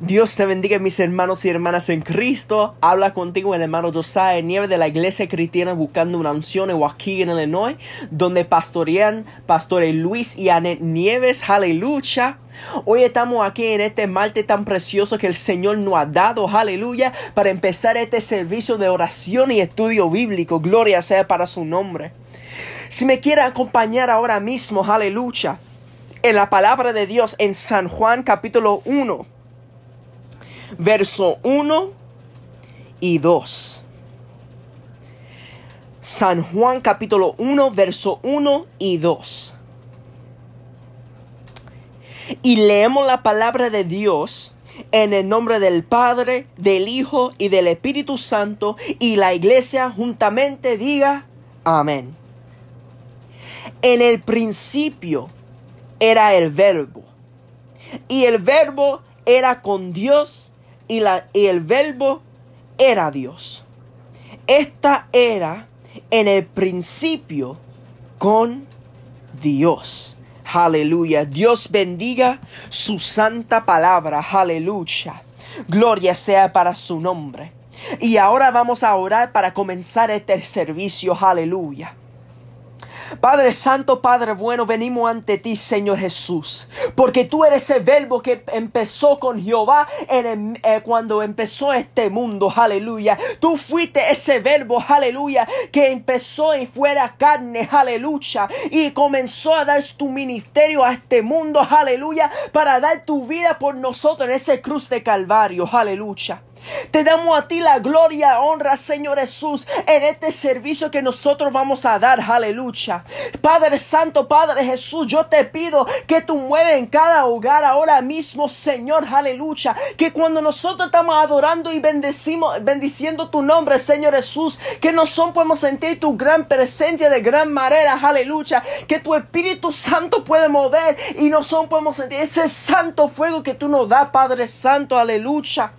Dios te bendiga mis hermanos y hermanas en Cristo. Habla contigo el hermano Josiah Nieve de la Iglesia Cristiana buscando una unción en Joaquín, Illinois, donde pastorean pastores Luis y Anet Nieves. Aleluya. Hoy estamos aquí en este martes tan precioso que el Señor nos ha dado, aleluya, para empezar este servicio de oración y estudio bíblico. Gloria sea para su nombre. Si me quiere acompañar ahora mismo, aleluya, en la palabra de Dios en San Juan capítulo 1, verso 1 y 2. San Juan capítulo 1, verso 1 y 2. Y leemos la palabra de Dios en el nombre del Padre, del Hijo y del Espíritu Santo y la iglesia juntamente diga amén. En el principio era el verbo y el verbo era con Dios y, la, y el verbo era Dios. Esta era en el principio con Dios. Aleluya. Dios bendiga su santa palabra. Aleluya. Gloria sea para su nombre. Y ahora vamos a orar para comenzar este servicio. Aleluya. Padre Santo, Padre bueno, venimos ante ti, Señor Jesús, porque tú eres el verbo que empezó con Jehová eh, cuando empezó este mundo, aleluya. Tú fuiste ese verbo, aleluya, que empezó y fuera carne, aleluya, y comenzó a dar tu ministerio a este mundo, aleluya, para dar tu vida por nosotros en ese cruz de Calvario, aleluya. Te damos a ti la gloria, honra, Señor Jesús, en este servicio que nosotros vamos a dar. Aleluya. Padre Santo, Padre Jesús, yo te pido que tú mueves en cada hogar ahora mismo, Señor. Aleluya. Que cuando nosotros estamos adorando y bendecimos, bendiciendo tu nombre, Señor Jesús, que nosotros podemos sentir tu gran presencia de gran manera. Aleluya. Que tu Espíritu Santo puede mover y nosotros podemos sentir ese santo fuego que tú nos das, Padre Santo. Aleluya.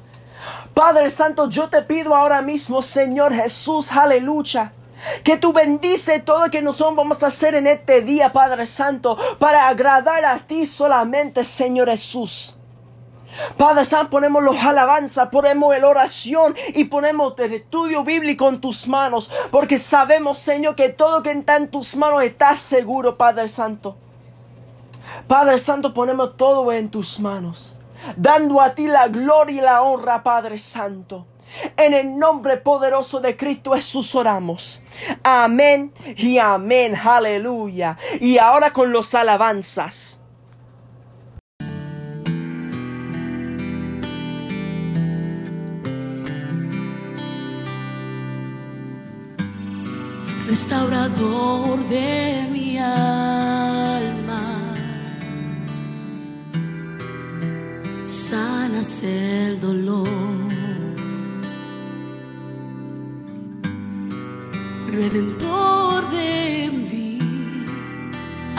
Padre Santo, yo te pido ahora mismo, Señor Jesús, aleluya. Que tú bendice todo lo que nosotros vamos a hacer en este día, Padre Santo, para agradar a ti solamente, Señor Jesús. Padre Santo, ponemos los alabanzas, ponemos la oración y ponemos el estudio bíblico en tus manos, porque sabemos, Señor, que todo lo que está en tus manos está seguro, Padre Santo. Padre Santo, ponemos todo en tus manos dando a ti la gloria y la honra, Padre Santo. En el nombre poderoso de Cristo Jesús oramos. Amén y amén. Aleluya. Y ahora con los alabanzas. Restaurador de mi alma sanas el dolor. Redentor de mí,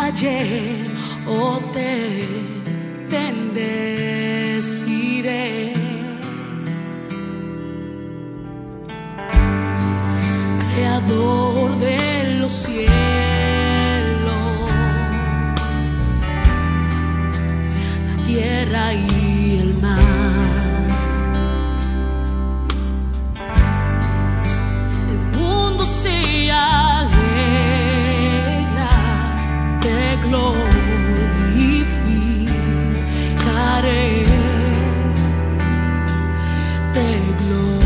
ayer o te bendeciré. Creador de los cielos, la tierra y Te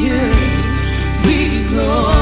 It's you we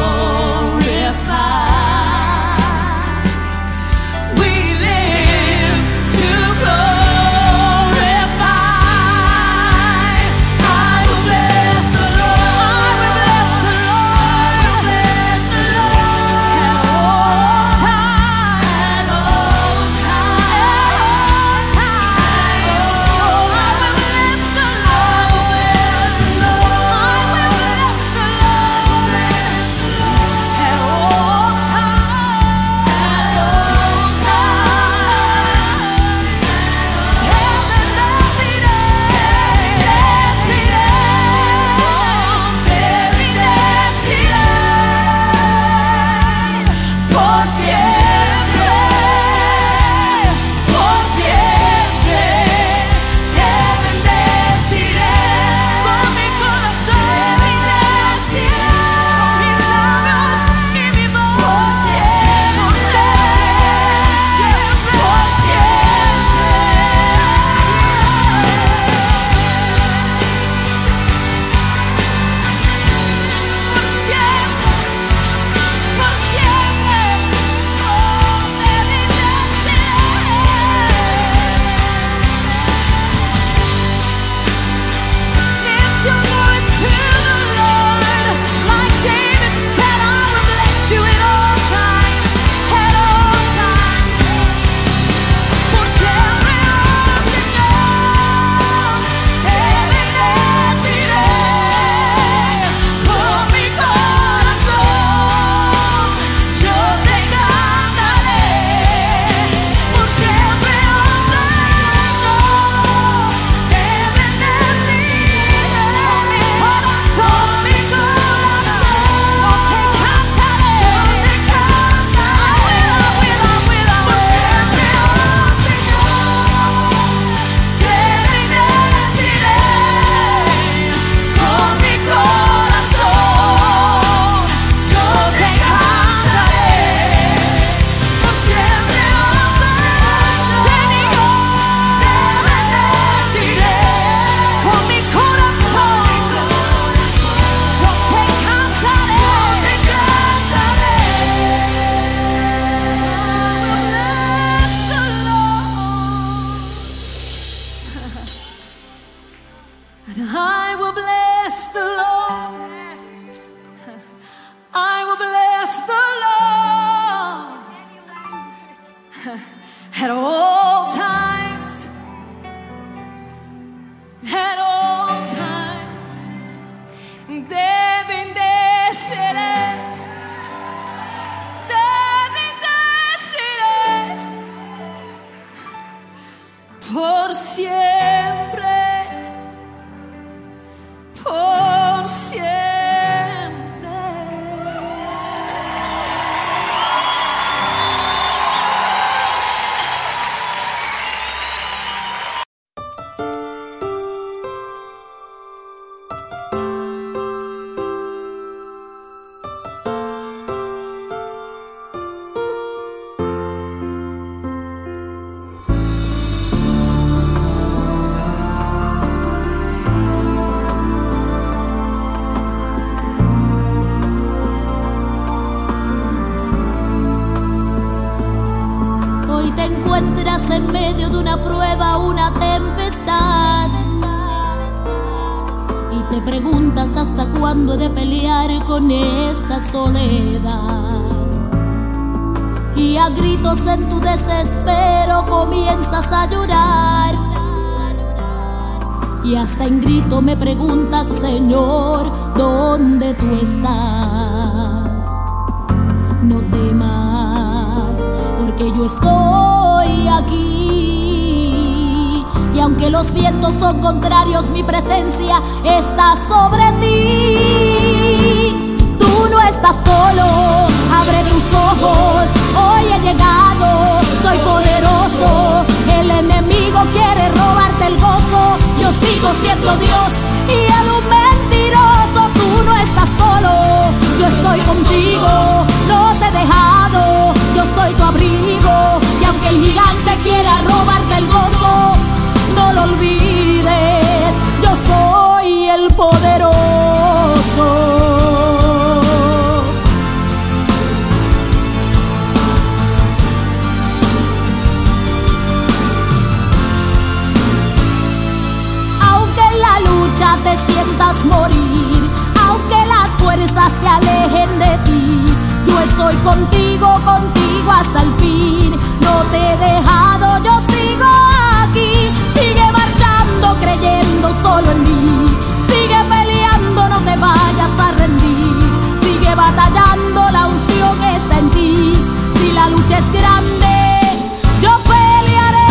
preguntas hasta cuándo he de pelear con esta soledad. y a gritos en tu desespero comienzas a llorar. Y hasta en grito me preguntas, Señor, ¿dónde tú estás? No temas, porque yo estoy aquí. Aunque los vientos son contrarios, mi presencia está sobre ti. Tú no estás solo, abre tus ojos, hoy he llegado, soy poderoso. El enemigo quiere robarte el gozo, yo sigo siendo Dios y él un mentiroso. Tú no estás solo, yo estoy contigo, no te he dejado, yo soy tu abrigo. Y aunque el gigante quiera robarte el gozo, lo olvides, yo soy el poderoso. Aunque en la lucha te sientas morir, aunque las fuerzas se alejen de ti, yo estoy contigo, contigo hasta el fin. No te he dejado, yo creyendo solo en mí. Sigue peleando, no te vayas a rendir. Sigue batallando, la unción está en ti. Si la lucha es grande, yo pelearé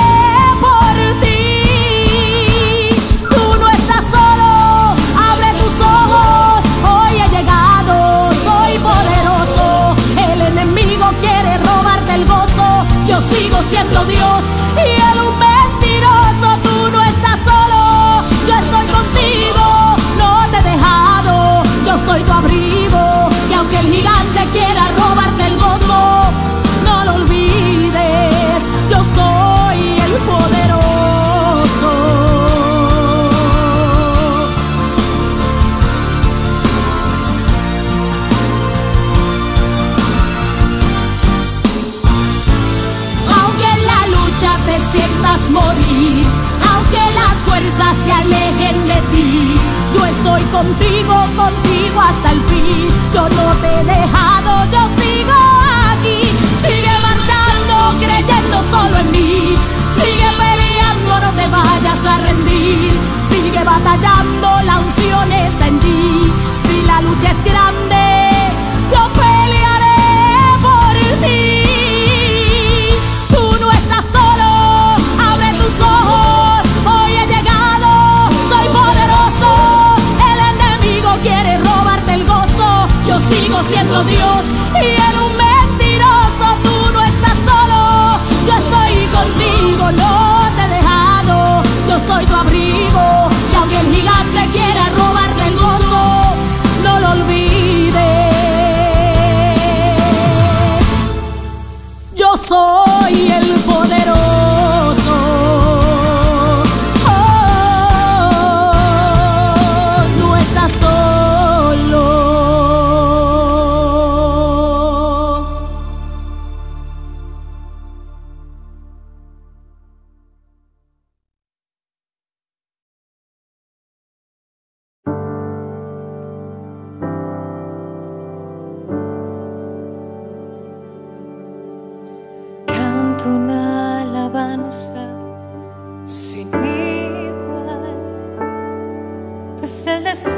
por ti. Tú no estás solo, abre tus ojos. Hoy he llegado, soy poderoso. El enemigo quiere robarte el gozo. Yo sigo siendo Dios y él un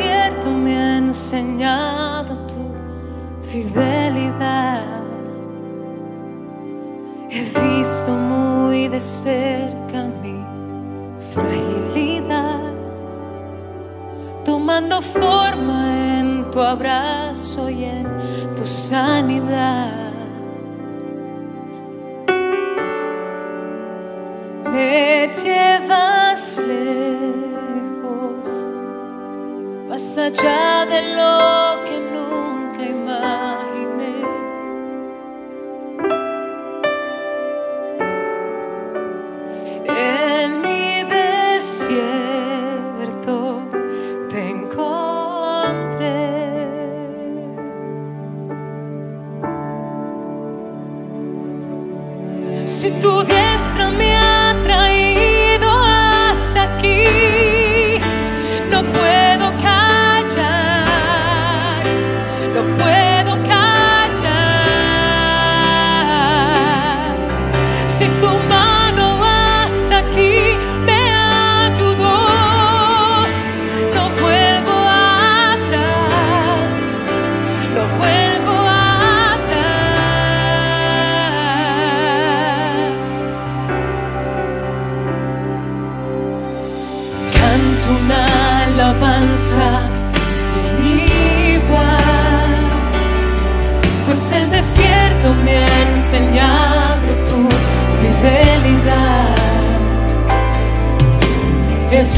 desierto me ha enseñado tu fidelidad. He visto muy de cerca mi fragilidad, tomando forma en tu abrazo y en tu sanidad. me llevas lejos, más allá de lo que nunca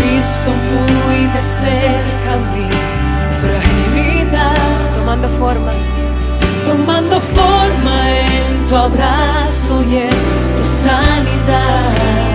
visto muy de cerca mi fragilidad. Tomando forma. Tomando forma en tu abrazo y en tu sanidad.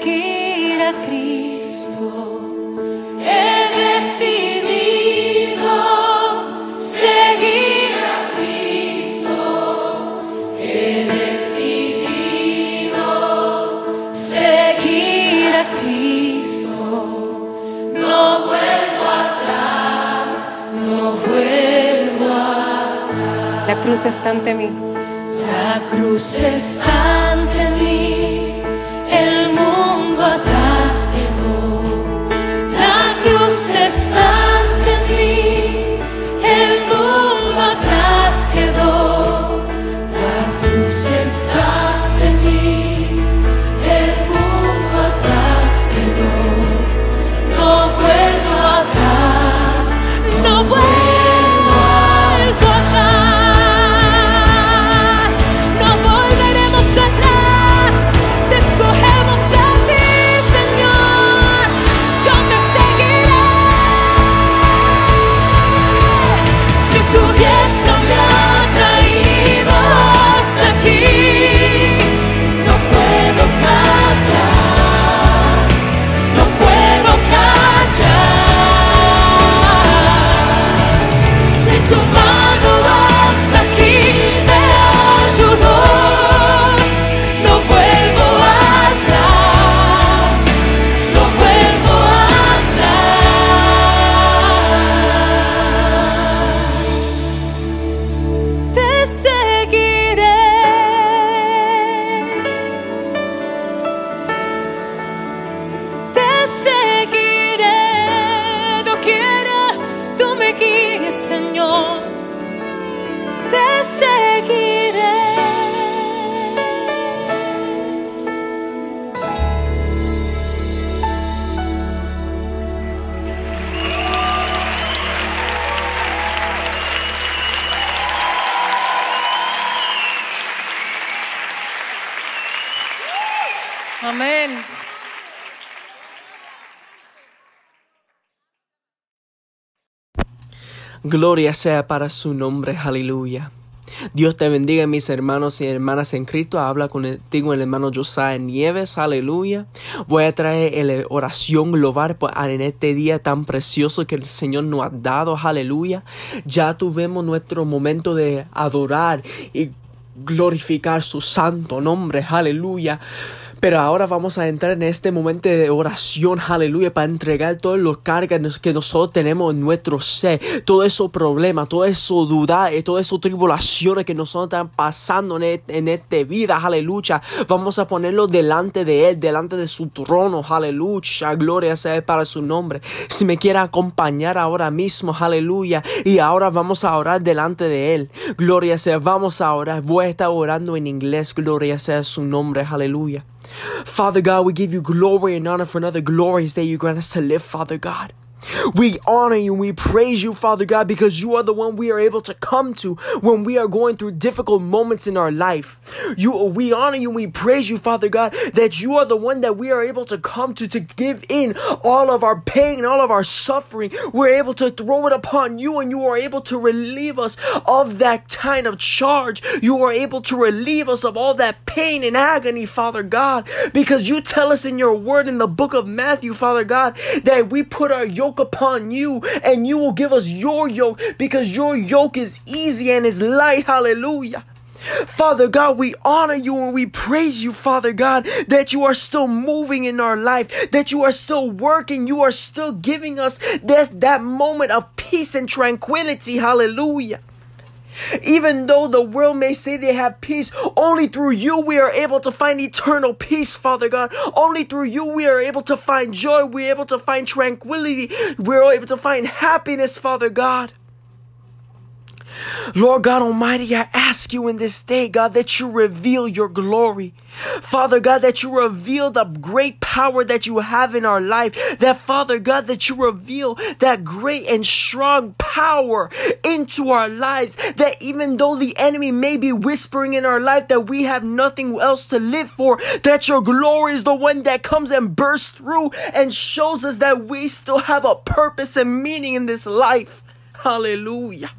seguir a Cristo. He decidido seguir a Cristo. He decidido seguir a Cristo. No vuelvo atrás, no vuelvo atrás. La cruz está ante mí. La cruz está você sabe? Amén. Gloria sea para su nombre, aleluya. Dios te bendiga, mis hermanos y hermanas en Cristo. Habla contigo el hermano Josiah Nieves. Aleluya. Voy a traer la eh, oración global en este día tan precioso que el Señor nos ha dado. Aleluya. Ya tuvimos nuestro momento de adorar y glorificar su santo nombre. Aleluya. Pero ahora vamos a entrar en este momento de oración, aleluya, para entregar todas las cargas que nosotros tenemos en nuestro ser, todo esos problemas, todo eso duda, eh, todas esas tribulaciones que nosotros están pasando en, e- en esta vida, aleluya. Vamos a ponerlo delante de Él, delante de su trono, aleluya. Gloria sea para su nombre. Si me quiere acompañar ahora mismo, aleluya. Y ahora vamos a orar delante de Él. Gloria sea, vamos a orar. Voy a estar orando en inglés, gloria sea su nombre, aleluya. Father God, we give you glory and honor for another glorious day you grant us to live, Father God. We honor you and we praise you, Father God, because you are the one we are able to come to when we are going through difficult moments in our life. You, we honor you and we praise you, Father God, that you are the one that we are able to come to to give in all of our pain, all of our suffering. We're able to throw it upon you and you are able to relieve us of that kind of charge. You are able to relieve us of all that pain and agony, Father God, because you tell us in your word in the book of Matthew, Father God, that we put our yoke upon you and you will give us your yoke because your yoke is easy and is light. Hallelujah. Father God, we honor you and we praise you, Father God, that you are still moving in our life, that you are still working, you are still giving us that, that moment of peace and tranquility. Hallelujah. Even though the world may say they have peace, only through you we are able to find eternal peace, Father God. Only through you we are able to find joy, we're able to find tranquility, we're able to find happiness, Father God. Lord God Almighty, I ask you in this day, God, that you reveal your glory. Father God, that you reveal the great power that you have in our life. That Father God, that you reveal that great and strong power into our lives. That even though the enemy may be whispering in our life that we have nothing else to live for, that your glory is the one that comes and bursts through and shows us that we still have a purpose and meaning in this life. Hallelujah.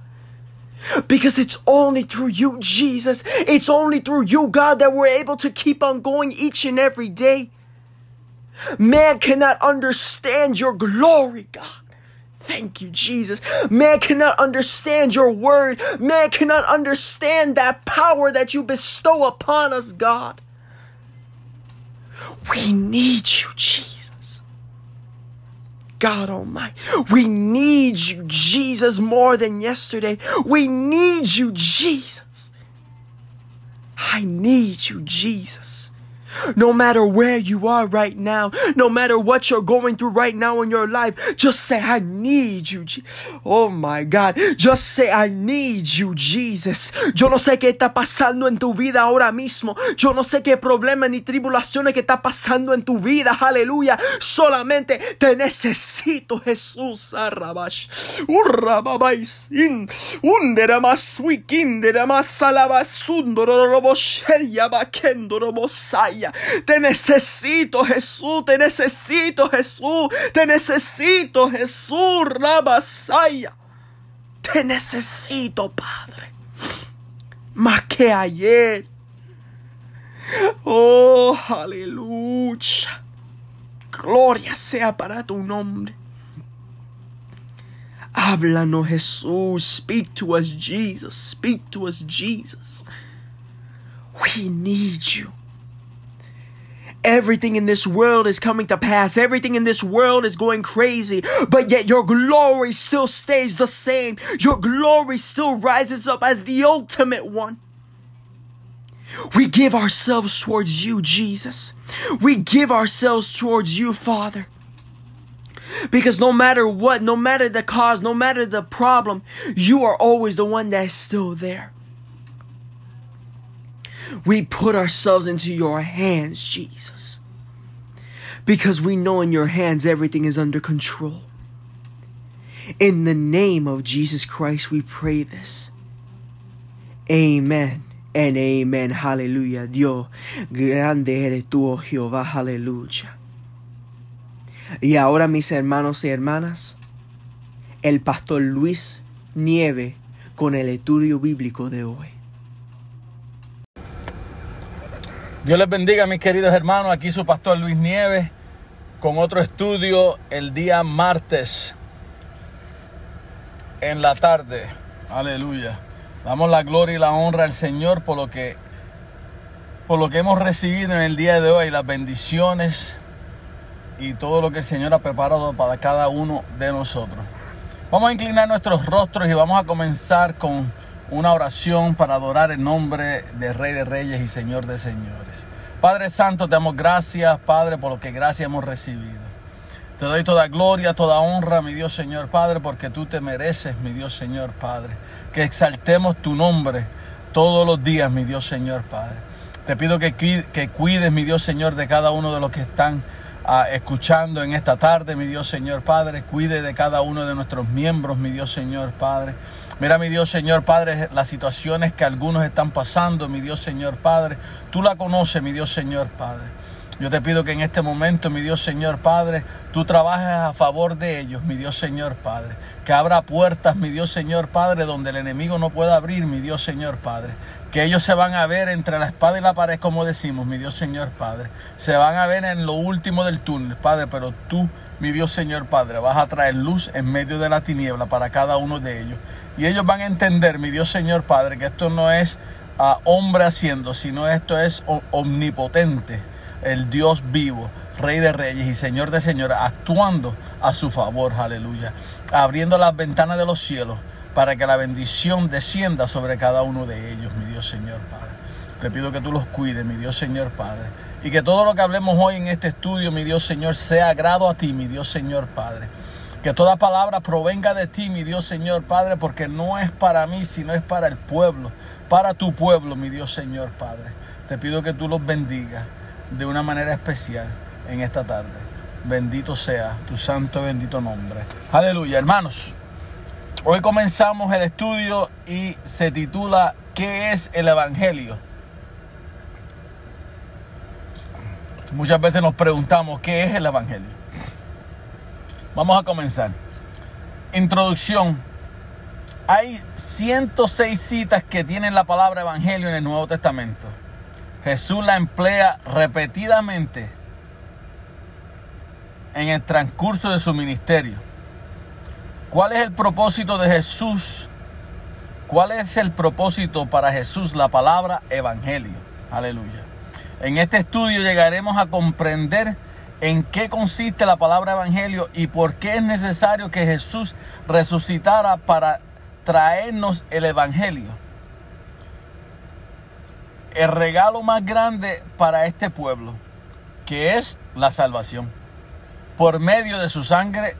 Because it's only through you, Jesus. It's only through you, God, that we're able to keep on going each and every day. Man cannot understand your glory, God. Thank you, Jesus. Man cannot understand your word. Man cannot understand that power that you bestow upon us, God. We need you, Jesus. God Almighty. We need you, Jesus, more than yesterday. We need you, Jesus. I need you, Jesus. No matter where you are right now, no matter what you're going through right now in your life, just say, I need you. Je-" Oh my God. Just say, I need you, Jesus. Yo no sé qué está pasando en tu vida ahora mismo. Yo no sé qué problema ni tribulaciones que está pasando en tu vida. Aleluya. Solamente te necesito, Jesús. Arrabash. Urrababaisin. Te necesito, Jesús. Te necesito, Jesús. Te necesito, Jesús. Rabasaya. Te necesito, Padre. Más que ayer. Oh, aleluya. Gloria sea para tu nombre. Háblanos, Jesús. Speak to us, Jesus. Speak to us, Jesus. We need you. Everything in this world is coming to pass. Everything in this world is going crazy. But yet your glory still stays the same. Your glory still rises up as the ultimate one. We give ourselves towards you, Jesus. We give ourselves towards you, Father. Because no matter what, no matter the cause, no matter the problem, you are always the one that's still there. We put ourselves into your hands, Jesus. Because we know in your hands everything is under control. In the name of Jesus Christ, we pray this. Amen and amen. Hallelujah. Dios, grande eres tú, oh Jehová. Aleluya. Y ahora, mis hermanos y hermanas, el pastor Luis Nieve con el estudio bíblico de hoy. Dios les bendiga, mis queridos hermanos. Aquí su pastor Luis Nieves con otro estudio el día martes en la tarde. Aleluya. Damos la gloria y la honra al Señor por lo que por lo que hemos recibido en el día de hoy, las bendiciones y todo lo que el Señor ha preparado para cada uno de nosotros. Vamos a inclinar nuestros rostros y vamos a comenzar con una oración para adorar el nombre del Rey de Reyes y Señor de Señores. Padre Santo, te damos gracias, Padre, por lo que gracias hemos recibido. Te doy toda gloria, toda honra, mi Dios Señor Padre, porque tú te mereces, mi Dios Señor Padre. Que exaltemos tu nombre todos los días, mi Dios Señor Padre. Te pido que, que cuides, mi Dios Señor, de cada uno de los que están escuchando en esta tarde, mi Dios Señor Padre. Cuide de cada uno de nuestros miembros, mi Dios Señor Padre. Mira, mi Dios Señor Padre, las situaciones que algunos están pasando, mi Dios Señor Padre. Tú la conoces, mi Dios Señor Padre. Yo te pido que en este momento, mi Dios Señor Padre, tú trabajes a favor de ellos, mi Dios Señor Padre. Que abra puertas, mi Dios Señor Padre, donde el enemigo no pueda abrir, mi Dios Señor Padre. Que ellos se van a ver entre la espada y la pared, como decimos, mi Dios Señor Padre. Se van a ver en lo último del túnel, Padre, pero tú, mi Dios Señor Padre, vas a traer luz en medio de la tiniebla para cada uno de ellos. Y ellos van a entender, mi Dios Señor Padre, que esto no es a hombre haciendo, sino esto es omnipotente el Dios vivo, Rey de Reyes y Señor de Señores, actuando a su favor, aleluya, abriendo las ventanas de los cielos para que la bendición descienda sobre cada uno de ellos, mi Dios Señor Padre. Te pido que tú los cuides, mi Dios Señor Padre. Y que todo lo que hablemos hoy en este estudio, mi Dios Señor, sea agrado a ti, mi Dios Señor Padre. Que toda palabra provenga de ti, mi Dios Señor Padre, porque no es para mí, sino es para el pueblo, para tu pueblo, mi Dios Señor Padre. Te pido que tú los bendigas de una manera especial en esta tarde. Bendito sea tu santo y bendito nombre. Aleluya, hermanos. Hoy comenzamos el estudio y se titula ¿Qué es el Evangelio? Muchas veces nos preguntamos ¿qué es el Evangelio? Vamos a comenzar. Introducción. Hay 106 citas que tienen la palabra Evangelio en el Nuevo Testamento. Jesús la emplea repetidamente en el transcurso de su ministerio. ¿Cuál es el propósito de Jesús? ¿Cuál es el propósito para Jesús la palabra evangelio? Aleluya. En este estudio llegaremos a comprender en qué consiste la palabra evangelio y por qué es necesario que Jesús resucitara para traernos el evangelio el regalo más grande para este pueblo, que es la salvación, por medio de su sangre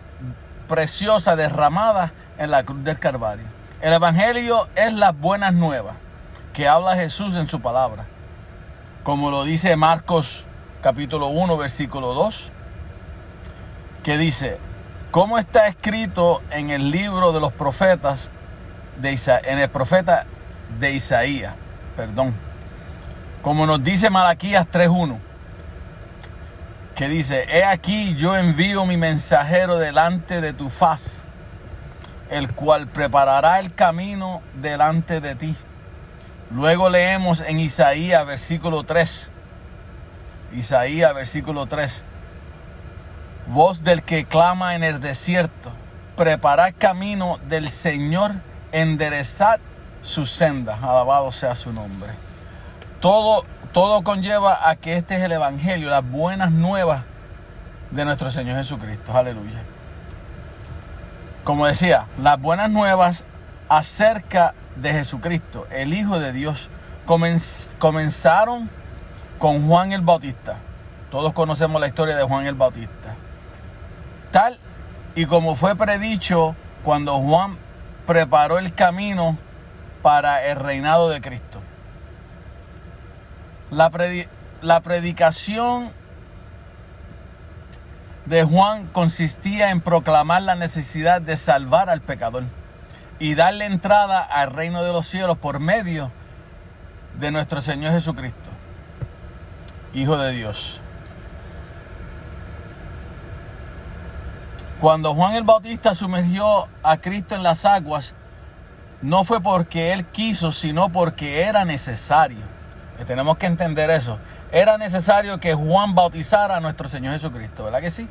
preciosa derramada en la cruz del Calvario. El Evangelio es las buenas nuevas que habla Jesús en su palabra, como lo dice Marcos capítulo 1, versículo 2, que dice, como está escrito en el libro de los profetas, de en el profeta de Isaías, perdón, como nos dice Malaquías 3.1, que dice, he aquí yo envío mi mensajero delante de tu faz, el cual preparará el camino delante de ti. Luego leemos en Isaías versículo 3. Isaías versículo 3. Voz del que clama en el desierto, preparad camino del Señor, enderezad su senda. Alabado sea su nombre. Todo, todo conlleva a que este es el Evangelio, las buenas nuevas de nuestro Señor Jesucristo. Aleluya. Como decía, las buenas nuevas acerca de Jesucristo, el Hijo de Dios, comenzaron con Juan el Bautista. Todos conocemos la historia de Juan el Bautista. Tal y como fue predicho cuando Juan preparó el camino para el reinado de Cristo. La, predicación de Juan consistía en proclamar la necesidad de salvar al pecador y darle entrada al reino de los cielos por medio de nuestro Señor Jesucristo, Hijo de Dios. Cuando Juan el Bautista sumergió a Cristo en las aguas, no fue porque él quiso, sino porque era necesario tenemos que entender eso. Era necesario que Juan bautizara a nuestro Señor Jesucristo, ¿verdad que sí?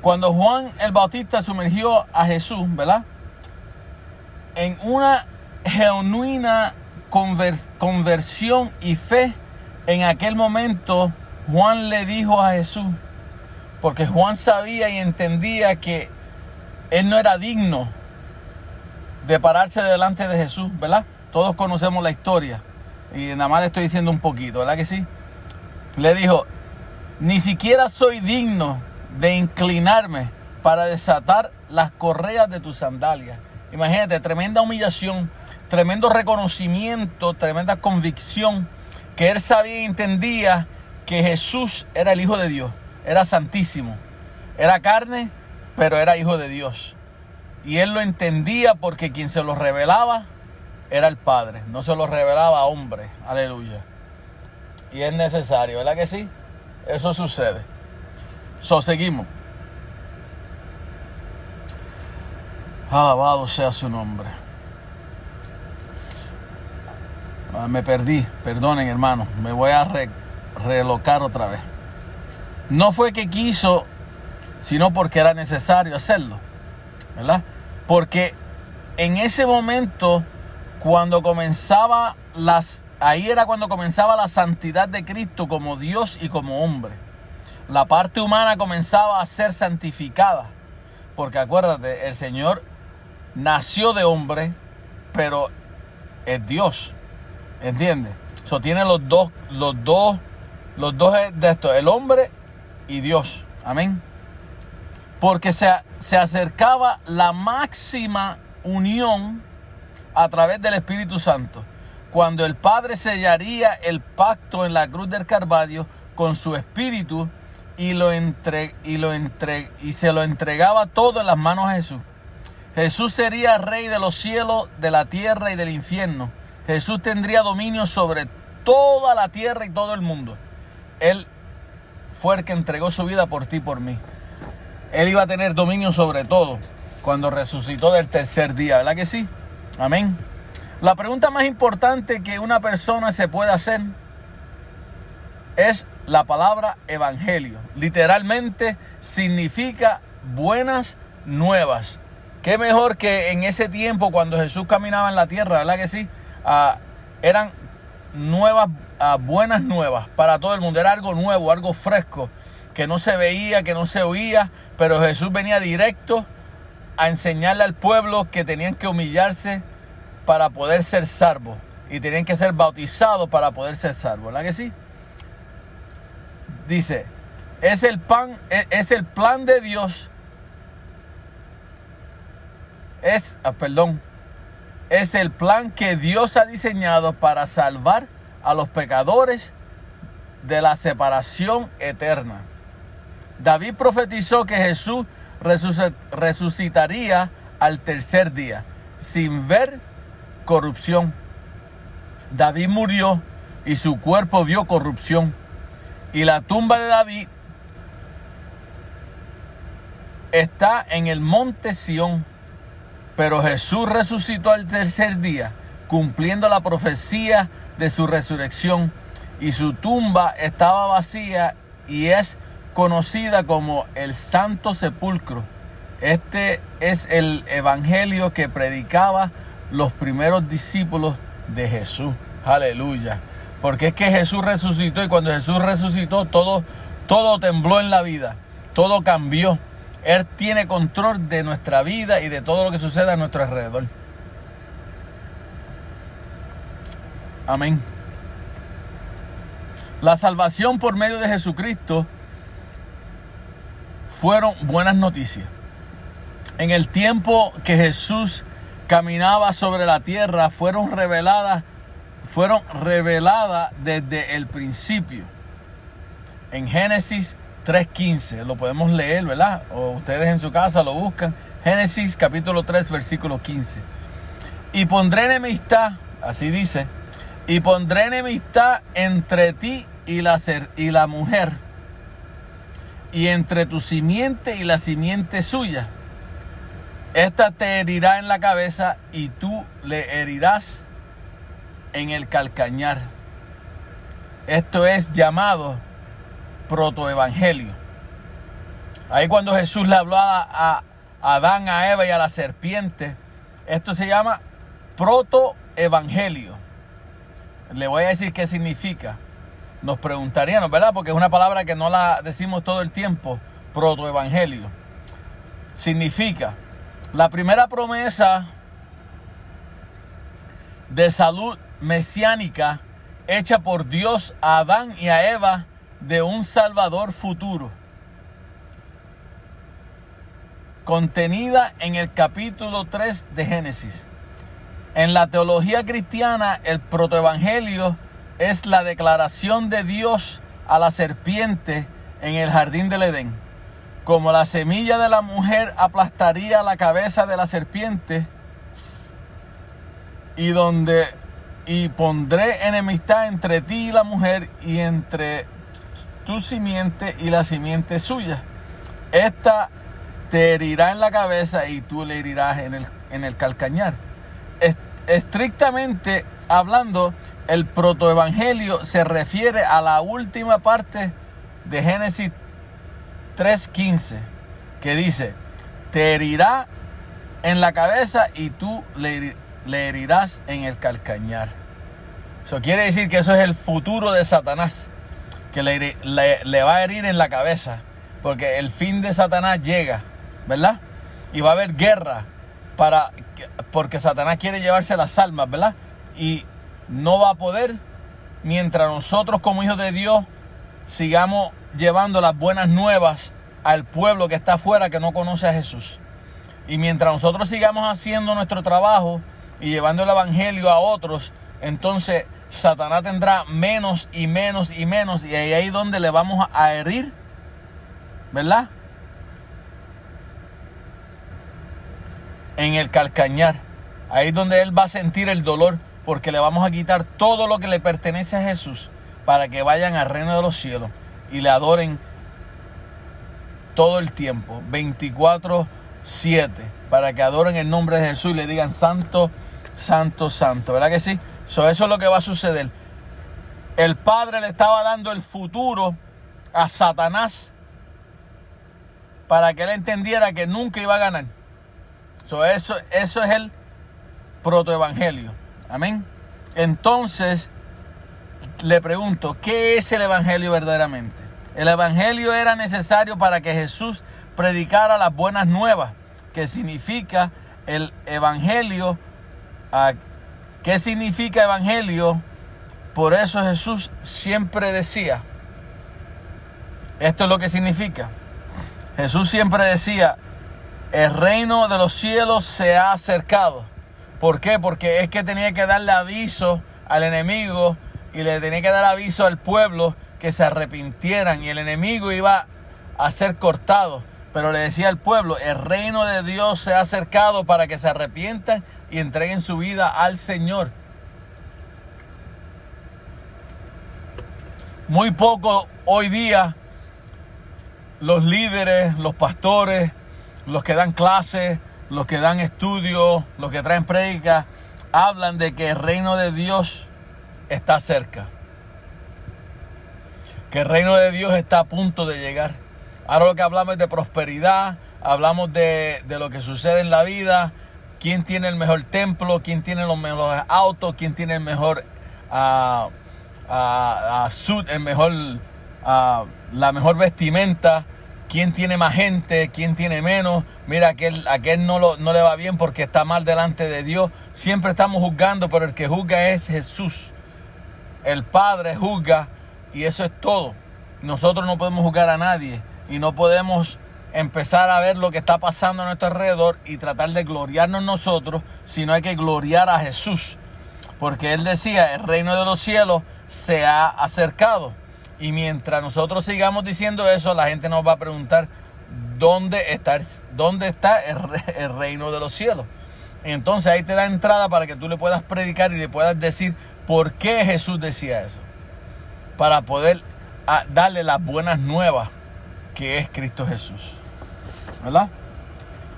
Cuando Juan el Bautista sumergió a Jesús, ¿verdad? En una genuina conversión y fe en aquel momento Juan le dijo a Jesús, porque Juan sabía y entendía que él no era digno de pararse delante de Jesús, ¿verdad? Todos conocemos la historia y nada más le estoy diciendo un poquito, ¿verdad que sí? Le dijo, ni siquiera soy digno de inclinarme para desatar las correas de tus sandalias. Imagínate, tremenda humillación, tremendo reconocimiento, tremenda convicción, que él sabía y entendía que Jesús era el Hijo de Dios, era santísimo, era carne, pero era Hijo de Dios. Y él lo entendía porque quien se lo revelaba era el Padre, no se lo revelaba a hombre, aleluya. Y es necesario, ¿verdad que sí? Eso sucede. So, seguimos. Alabado sea su nombre. Ah, me perdí, perdonen hermano, me voy a re- relocar otra vez. No fue que quiso, sino porque era necesario hacerlo, ¿verdad? Porque en ese momento, cuando comenzaba las, ahí era cuando comenzaba la santidad de Cristo como Dios y como hombre. La parte humana comenzaba a ser santificada, porque acuérdate, el Señor nació de hombre, pero es Dios. ¿Entiendes? Eso tiene los dos, los dos, los dos de esto, el hombre y Dios. Amén. Porque se, se acercaba la máxima unión a través del Espíritu Santo. Cuando el Padre sellaría el pacto en la cruz del Carvalho con su Espíritu y, lo entre, y, lo entre, y se lo entregaba todo en las manos a Jesús. Jesús sería rey de los cielos, de la tierra y del infierno. Jesús tendría dominio sobre toda la tierra y todo el mundo. Él fue el que entregó su vida por ti y por mí. Él iba a tener dominio sobre todo cuando resucitó del tercer día, ¿verdad que sí? Amén. La pregunta más importante que una persona se puede hacer es la palabra evangelio. Literalmente significa buenas nuevas. Qué mejor que en ese tiempo cuando Jesús caminaba en la tierra, ¿verdad que sí? Ah, eran nuevas, ah, buenas nuevas para todo el mundo. Era algo nuevo, algo fresco, que no se veía, que no se oía, pero Jesús venía directo a enseñarle al pueblo que tenían que humillarse para poder ser salvos y tenían que ser bautizados para poder ser salvos, ¿verdad que sí? Dice, es el pan, es, es el plan de Dios. Es, ah, perdón, es el plan que Dios ha diseñado para salvar a los pecadores de la separación eterna. David profetizó que Jesús resucitaría al tercer día sin ver corrupción. David murió y su cuerpo vio corrupción. Y la tumba de David está en el monte Sión. Pero Jesús resucitó al tercer día, cumpliendo la profecía de su resurrección. Y su tumba estaba vacía y es conocida como el Santo Sepulcro. Este es el evangelio que predicaba los primeros discípulos de Jesús. Aleluya. Porque es que Jesús resucitó y cuando Jesús resucitó todo, todo tembló en la vida. Todo cambió. Él tiene control de nuestra vida y de todo lo que sucede a nuestro alrededor. Amén. La salvación por medio de Jesucristo fueron buenas noticias. En el tiempo que Jesús caminaba sobre la tierra fueron reveladas fueron reveladas desde el principio. En Génesis 3.15, lo podemos leer, ¿verdad? O ustedes en su casa lo buscan. Génesis capítulo 3, versículo 15. Y pondré enemistad, así dice, y pondré enemistad entre ti y la, ser- y la mujer, y entre tu simiente y la simiente suya. Esta te herirá en la cabeza y tú le herirás en el calcañar. Esto es llamado protoevangelio. Ahí cuando Jesús le habló a, Adán, a Eva y a la serpiente, esto se llama protoevangelio. Le voy a decir qué significa. Nos preguntaríamos, ¿verdad? Porque es una palabra que no la decimos todo el tiempo, protoevangelio. Significa, la primera promesa de salud mesiánica hecha por Dios a Adán y a Eva de un Salvador futuro, contenida en el capítulo 3 de Génesis. En la teología cristiana, el protoevangelio es la declaración de Dios a la serpiente en el jardín del Edén. Como la semilla de la mujer aplastaría la cabeza de la serpiente y donde y pondré enemistad entre ti y la mujer y entre tu simiente y la simiente suya. Esta te herirá en la cabeza y tú le herirás en el, en el calcañar. Es- estrictamente hablando, el protoevangelio se refiere a la última parte de Génesis 3.15, que dice, te herirá en la cabeza y tú le, heri- le herirás en el calcañar. Eso quiere decir que eso es el futuro de Satanás, que le- le va a herir en la cabeza, porque el fin de Satanás llega, ¿verdad? Y va a haber guerra para, porque Satanás quiere llevarse las almas, ¿verdad? Y no va a poder mientras nosotros como hijos de Dios sigamos llevando las buenas nuevas al pueblo que está afuera que no conoce a Jesús. Y mientras nosotros sigamos haciendo nuestro trabajo y llevando el Evangelio a otros, entonces Satanás tendrá menos y menos y menos. Y ahí es donde le vamos a herir, ¿verdad? En el calcañar. Ahí es donde él va a sentir el dolor porque le vamos a quitar todo lo que le pertenece a Jesús para que vayan al reino de los cielos y le adoren todo el tiempo, 24-7, para que adoren el nombre de Jesús y le digan santo, santo, santo. ¿Verdad que sí? So, eso es lo que va a suceder. El Padre le estaba dando el futuro a Satanás para que él entendiera que nunca iba a ganar. So, eso, eso es el protoevangelio. Amén. Entonces, le pregunto, ¿qué es el Evangelio verdaderamente? El Evangelio era necesario para que Jesús predicara las buenas nuevas, que significa el Evangelio. ah, ¿Qué significa Evangelio? Por eso Jesús siempre decía, esto es lo que significa. Jesús siempre decía, el reino de los cielos se ha acercado. ¿Por qué? Porque es que tenía que darle aviso al enemigo y le tenía que dar aviso al pueblo que se arrepintieran y el enemigo iba a ser cortado. Pero le decía al pueblo, el reino de Dios se ha acercado para que se arrepientan y entreguen su vida al Señor. Muy poco hoy día los líderes, los pastores, los que dan clases, los que dan estudios, los que traen prédicas, hablan de que el reino de Dios está cerca. Que el reino de Dios está a punto de llegar. Ahora lo que hablamos es de prosperidad, hablamos de, de lo que sucede en la vida, quién tiene el mejor templo, quién tiene los mejores autos, quién tiene el mejor ah, suit, el mejor, la mejor vestimenta, quién tiene más gente, quién tiene menos. Mira, aquel, aquel no, lo, no le va bien porque está mal delante de Dios. Siempre estamos juzgando, pero el que juzga es Jesús. El Padre juzga y eso es todo. Nosotros no podemos juzgar a nadie y no podemos empezar a ver lo que está pasando a nuestro alrededor y tratar de gloriarnos nosotros, sino hay que gloriar a Jesús. Porque Él decía, el reino de los cielos se ha acercado. Y mientras nosotros sigamos diciendo eso, la gente nos va a preguntar, ¿dónde está, dónde está el, el reino de los cielos? Entonces ahí te da entrada para que tú le puedas predicar y le puedas decir por qué Jesús decía eso. Para poder ah, darle las buenas nuevas que es Cristo Jesús. ¿Verdad?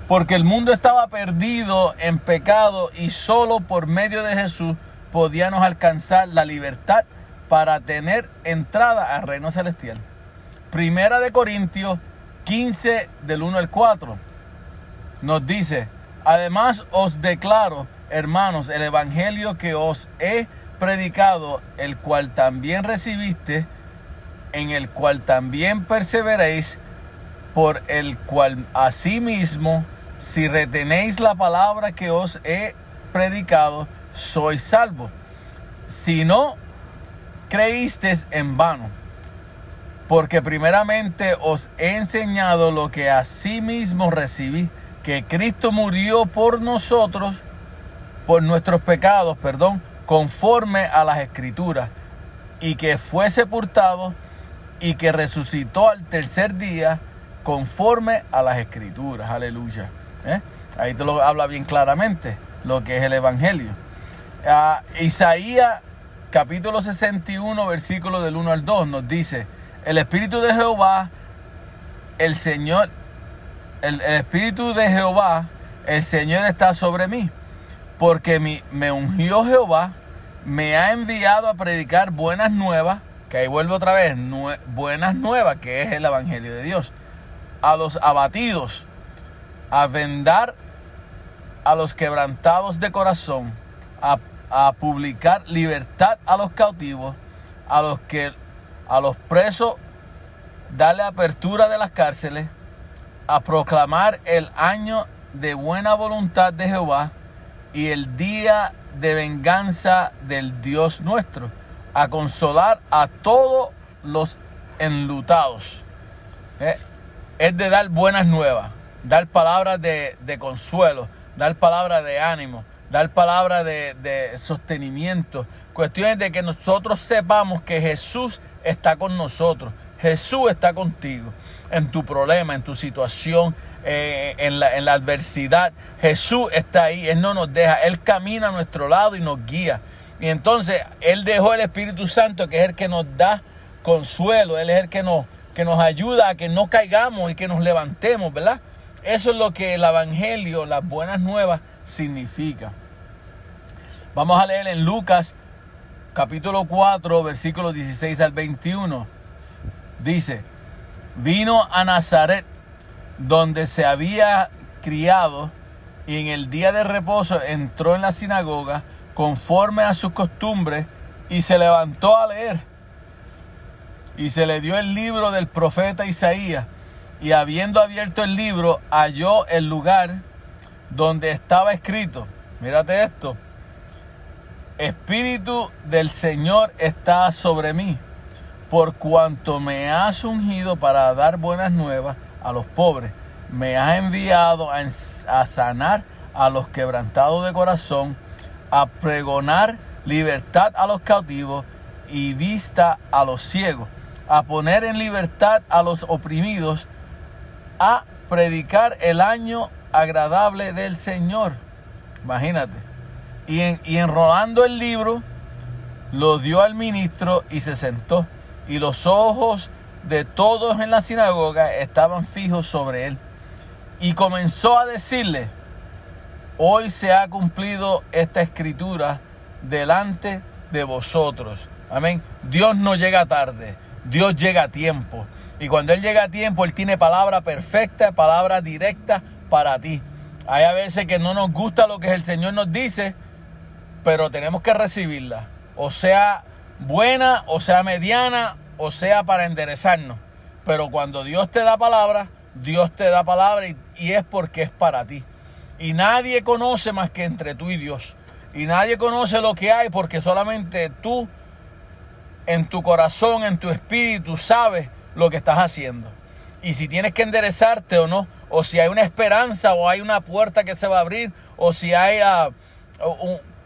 Porque el mundo estaba perdido en pecado y solo por medio de Jesús podíamos alcanzar la libertad para tener entrada al reino celestial. Primera de Corintios 15 del 1 al 4 nos dice, además os declaro, hermanos, el evangelio que os he predicado, el cual también recibiste, en el cual también perseveréis, por el cual asimismo, si retenéis la palabra que os he predicado, sois salvos. Si no, creísteis en vano. Porque primeramente os he enseñado lo que asimismo recibí, que Cristo murió por nosotros, por nuestros pecados, perdón, conforme a las escrituras, y que fue sepultado y que resucitó al tercer día, conforme a las escrituras. Aleluya. ¿Eh? Ahí te lo habla bien claramente lo que es el Evangelio. Ah, Isaías capítulo 61, versículo del 1 al 2 nos dice, el Espíritu de Jehová, el Señor, el, el Espíritu de Jehová, el Señor está sobre mí, porque mi, me ungió Jehová, me ha enviado a predicar buenas nuevas, que ahí vuelvo otra vez, buenas nuevas, que es el Evangelio de Dios, a los abatidos, a vendar a los quebrantados de corazón, a, a publicar libertad a los cautivos, a los que a los presos darle apertura de las cárceles, a proclamar el año de buena voluntad de Jehová y el día de venganza del Dios nuestro, a consolar a todos los enlutados. Eh, Es de dar buenas nuevas, dar palabras de, de consuelo, dar palabras de ánimo, dar palabras de, de sostenimiento. Cuestiones de que nosotros sepamos que Jesús está con nosotros. Jesús está contigo en tu problema, en tu situación, eh, en, la, en la adversidad. Jesús está ahí, Él no nos deja, Él camina a nuestro lado y nos guía. Y entonces Él dejó el Espíritu Santo, que es el que nos da consuelo, Él es el que nos, que nos ayuda a que no caigamos y que nos levantemos, ¿verdad? Eso es lo que el Evangelio, las buenas nuevas, significa. Vamos a leer en Lucas capítulo 4, versículos 16 al 21. Dice, vino a Nazaret, donde se había criado, y en el día de reposo entró en la sinagoga conforme a sus costumbres y se levantó a leer. Y se le dio el libro del profeta Isaías, y habiendo abierto el libro, halló el lugar donde estaba escrito. Mírate esto. Espíritu del Señor está sobre mí, por cuanto me has ungido para dar buenas nuevas a los pobres. Me has enviado a, sanar a los quebrantados de corazón, a pregonar libertad a los cautivos y vista a los ciegos, a poner en libertad a los oprimidos, a predicar el año agradable del Señor. Imagínate. Y, en- y enrolando el libro, lo dio al ministro y se sentó. Y los ojos de todos en la sinagoga estaban fijos sobre él. Y comenzó a decirle, hoy se ha cumplido esta escritura delante de vosotros. Amén. Dios no llega tarde, Dios llega a tiempo. Y cuando Él llega a tiempo, Él tiene palabra perfecta, palabra directa para ti. Hay a veces que no nos gusta lo que el Señor nos dice, pero tenemos que recibirla. O sea buena, o sea mediana, o sea para enderezarnos. Pero cuando Dios te da palabra, Dios te da palabra y, y es porque es para ti. Y nadie conoce más que entre tú y Dios. Y nadie conoce lo que hay porque solamente tú en tu corazón, en tu espíritu, sabes lo que estás haciendo. Y si tienes que enderezarte o no, o si hay una esperanza o hay una puerta que se va a abrir, o si hay ah,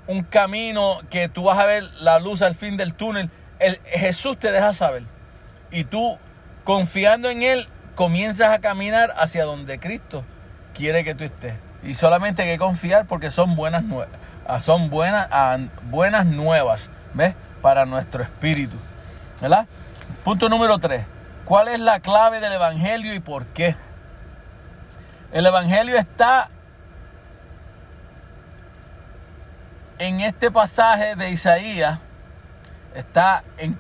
un, camino que tú vas a ver la luz al fin del túnel, el, Jesús te deja saber. Y tú, confiando en Él, comienzas a caminar hacia donde Cristo quiere que tú estés. Y solamente hay que confiar porque son buenas nuevas. Son buenas, ah, buenas nuevas, ¿ves? Para nuestro espíritu. ¿Verdad? Punto número 3. ¿Cuál es la clave del Evangelio y por qué? El Evangelio está en este pasaje de Isaías, está en,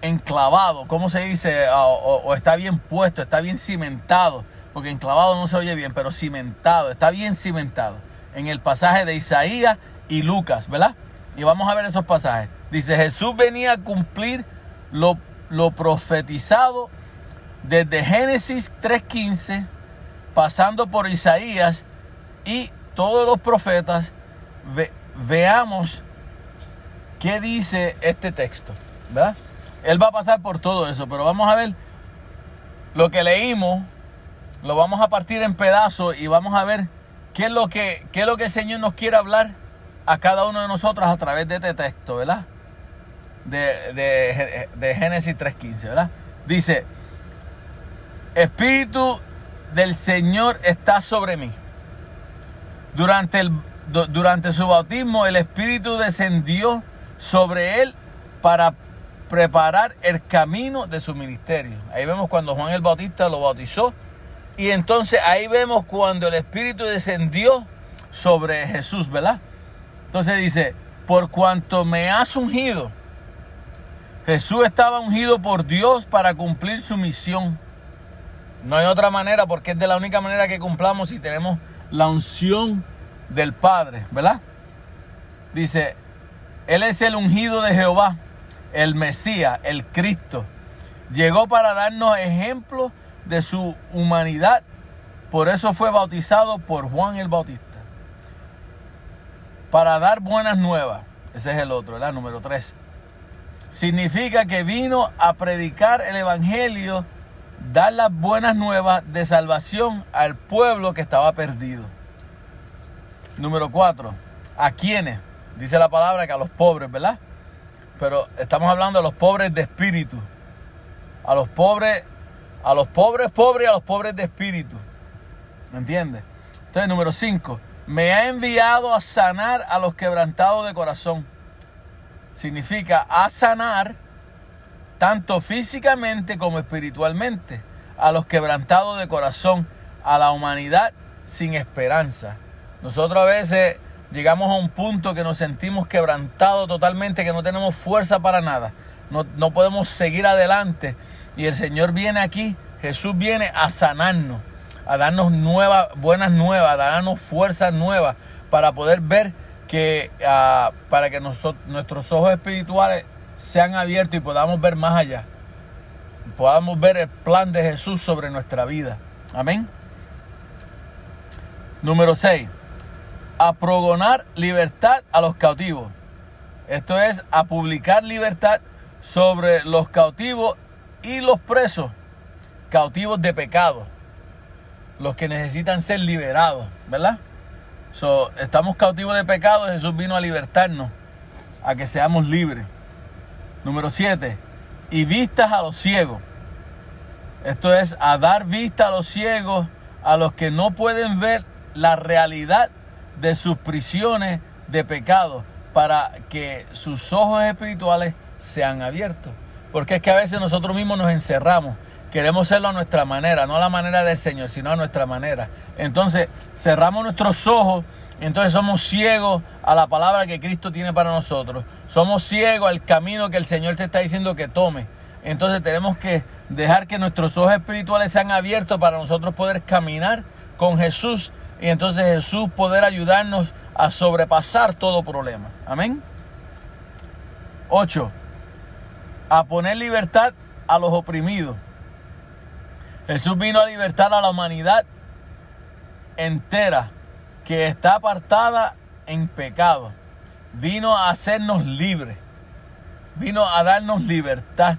enclavado, ¿cómo se dice? O, o- o está bien puesto, está bien cimentado, porque enclavado no se oye bien, pero cimentado, está bien cimentado en el pasaje de Isaías y Lucas, ¿verdad? Y vamos a ver esos pasajes. Dice, Jesús venía a cumplir lo, lo profetizado desde Génesis 3.15, pasando por Isaías y todos los profetas, ve- veamos qué dice este texto. ¿verdad? Él va a pasar por todo eso, pero vamos a ver lo que leímos, lo vamos a partir en pedazos y vamos a ver qué es lo que, qué es lo que el Señor nos quiere hablar a cada uno de nosotros a través de este texto, ¿verdad? De, de, de Génesis 3.15, ¿verdad? Dice, Espíritu del Señor está sobre mí. Durante, el, du- durante su bautismo, el Espíritu descendió sobre él para preparar el camino de su ministerio. Ahí vemos cuando Juan el Bautista lo bautizó. Y entonces ahí vemos cuando el Espíritu descendió sobre Jesús, ¿verdad? Entonces dice, por cuanto me has ungido, Jesús estaba ungido por Dios para cumplir su misión. No hay otra manera porque es de la única manera que cumplamos si tenemos la unción del Padre, ¿verdad? Dice, Él es el ungido de Jehová, el Mesías, el Cristo. Llegó para darnos ejemplo de su humanidad. Por eso fue bautizado por Juan el Bautista. Para dar buenas nuevas. Ese es el otro, ¿verdad? Número 3. Significa que vino a predicar el Evangelio, dar las buenas nuevas de salvación al pueblo que estaba perdido. Número 4. ¿A quiénes? Dice la palabra que a los pobres, ¿verdad? Pero estamos hablando de los pobres de espíritu. A los pobres, a los pobres pobres y a los pobres de espíritu. ¿Me entiendes? Entonces, número 5. Me ha enviado a sanar a los quebrantados de corazón. Significa a sanar tanto físicamente como espiritualmente a los quebrantados de corazón, a la humanidad sin esperanza. Nosotros a veces llegamos a un punto que nos sentimos quebrantados totalmente, que no tenemos fuerza para nada. No, no podemos seguir adelante. Y el Señor viene aquí, Jesús viene a sanarnos, a darnos nuevas, buenas nuevas, a darnos fuerzas nuevas para poder ver que, ah, para que nosotros, nuestros ojos espirituales sean abiertos y podamos ver más allá. Podamos ver el plan de Jesús sobre nuestra vida. Amén. Número 6. A progonar libertad a los cautivos. Esto es a publicar libertad sobre los cautivos y los presos, cautivos de pecado, los que necesitan ser liberados, ¿verdad? So, estamos cautivos de pecado, Jesús vino a libertarnos, a que seamos libres. Número 7. Y vistas a los ciegos. Esto es a dar vista a los ciegos, a los que no pueden ver la realidad de sus prisiones de pecado, para que sus ojos espirituales sean abiertos. Porque es que a veces nosotros mismos nos encerramos. Queremos hacerlo a nuestra manera, no a la manera del Señor, sino a nuestra manera. Entonces cerramos nuestros ojos, entonces somos ciegos a la palabra que Cristo tiene para nosotros. Somos ciegos al camino que el Señor te está diciendo que tome. Entonces tenemos que dejar que nuestros ojos espirituales sean abiertos para nosotros poder caminar con Jesús y entonces Jesús poder ayudarnos a sobrepasar todo problema. Amén. 8. A poner libertad a los oprimidos. Jesús vino a libertar a la humanidad entera que está apartada en pecado. Vino a hacernos libres. Vino a darnos libertad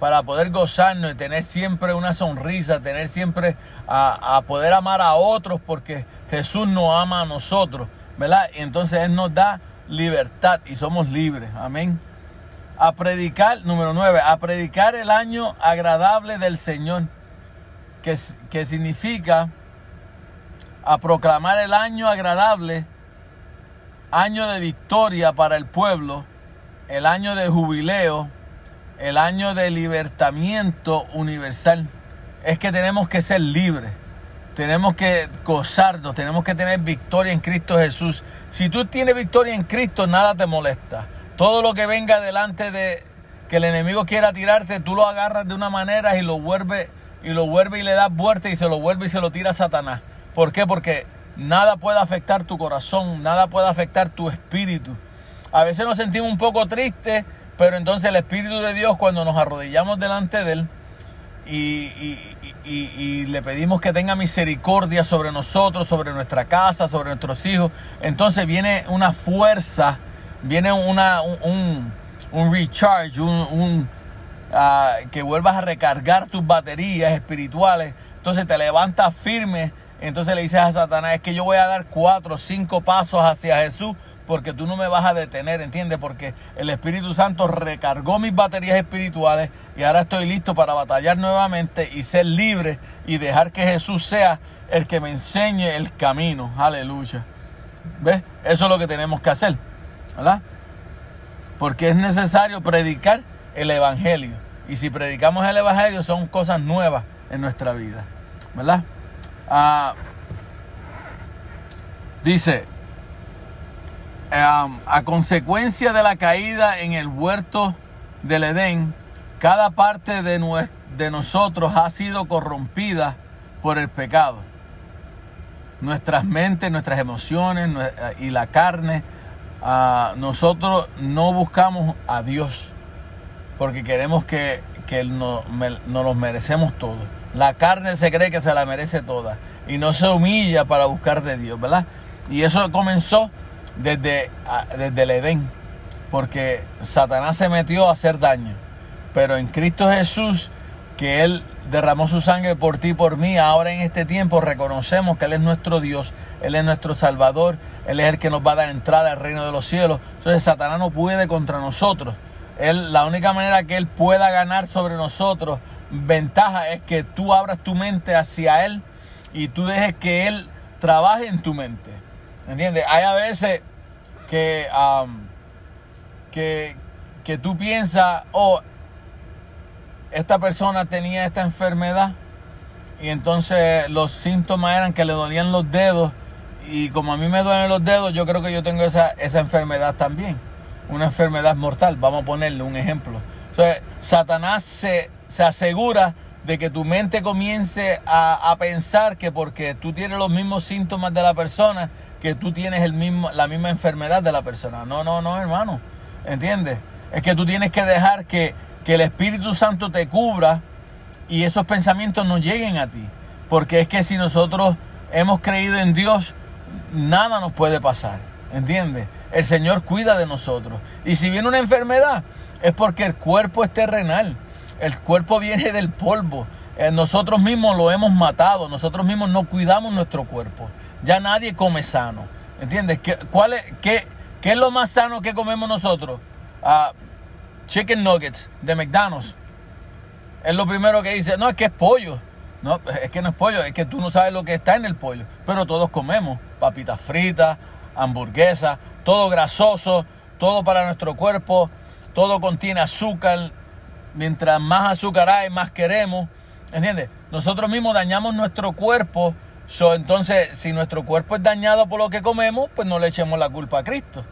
para poder gozarnos y tener siempre una sonrisa, tener siempre a, a poder amar a otros porque Jesús nos ama a nosotros, ¿verdad? Y entonces Él nos da libertad y somos libres, amén. A predicar, número 9, a predicar el año agradable del Señor, que, que significa a proclamar el año agradable, año de victoria para el pueblo, el año de jubileo, el año de libertamiento universal. Es que tenemos que ser libres. Tenemos que gozarnos, tenemos que tener victoria en Cristo Jesús. Si tú tienes victoria en Cristo, nada te molesta. Todo lo que venga delante de que el enemigo quiera tirarte, tú lo agarras de una manera y lo vuelve y lo vuelve y le das vuelta y se lo vuelve y se lo tira a Satanás. ¿Por qué? Porque nada puede afectar tu corazón, nada puede afectar tu espíritu. A veces nos sentimos un poco tristes Pero entonces el Espíritu de Dios, cuando nos arrodillamos delante de Él y, le pedimos que tenga misericordia sobre nosotros, sobre nuestra casa, sobre nuestros hijos, entonces viene una fuerza, viene una, un, recharge, un, ah, que vuelvas a recargar tus baterías espirituales. Entonces te levantas firme. Entonces le dices a Satanás, es que yo voy a dar cuatro o cinco pasos hacia Jesús porque tú no me vas a detener, ¿entiendes? Porque el Espíritu Santo recargó mis baterías espirituales y ahora estoy listo para batallar nuevamente y ser libre y dejar que Jesús sea el que me enseñe el camino. Aleluya. ¿Ves? Eso es lo que tenemos que hacer, ¿verdad? Porque es necesario predicar el Evangelio. Y si predicamos el Evangelio son cosas nuevas en nuestra vida. ¿Verdad? Ah, dice, a consecuencia de la caída en el huerto del Edén, cada parte de, de nosotros ha sido corrompida por el pecado. Nuestras mentes, nuestras emociones nue- y la carne, ah, nosotros no buscamos a Dios porque queremos que, que Él no- me- nos los merecemos todos. La carne se cree que se la merece toda y no se humilla para buscar de Dios, ¿verdad? Y eso comenzó desde, ah, desde el Edén, porque Satanás se metió a hacer daño. Pero en Cristo Jesús, que Él derramó su sangre por ti y por mí, ahora en este tiempo reconocemos que Él es nuestro Dios, Él es nuestro Salvador, Él es el que nos va a dar entrada al reino de los cielos. Entonces Satanás no puede contra nosotros. Él, la única manera que Él pueda ganar sobre nosotros ventaja es que tú abras tu mente hacia Él y tú dejes que Él trabaje en tu mente. ¿Entiendes? Hay a veces que, que, que tú piensas, oh, esta persona tenía esta enfermedad y entonces los síntomas eran que le dolían los dedos y como a mí me duelen los dedos, yo creo que yo tengo esa, esa enfermedad también, una enfermedad mortal, vamos a ponerle un ejemplo. Entonces, Satanás se, se asegura de que tu mente comience a, a pensar que porque tú tienes los mismos síntomas de la persona, que tú tienes el mismo, la misma enfermedad de la persona. No, no, no, hermano. ¿Entiendes? Es que tú tienes que dejar que, que el Espíritu Santo te cubra y esos pensamientos no lleguen a ti. Porque es que si nosotros hemos creído en Dios, nada nos puede pasar. ¿Entiendes? El Señor cuida de nosotros. Y si viene una enfermedad, es porque el cuerpo es terrenal. El cuerpo viene del polvo. Eh, nosotros mismos lo hemos matado. Nosotros mismos no cuidamos nuestro cuerpo. Ya nadie come sano. ¿Entiendes? ¿Qué, cuál es, qué, qué es lo más sano que comemos nosotros? Ah, chicken nuggets de McDonald's. Es lo primero que dice, no, es que es pollo. No, es que no es pollo, es que tú no sabes lo que está en el pollo. Pero todos comemos papitas fritas, hamburguesas, todo grasoso, todo para nuestro cuerpo, todo contiene azúcar. Mientras más azúcar hay, más queremos. ¿Entiendes? Nosotros mismos dañamos nuestro cuerpo. So, entonces, si nuestro cuerpo es dañado por lo que comemos, pues no le echemos la culpa a Cristo.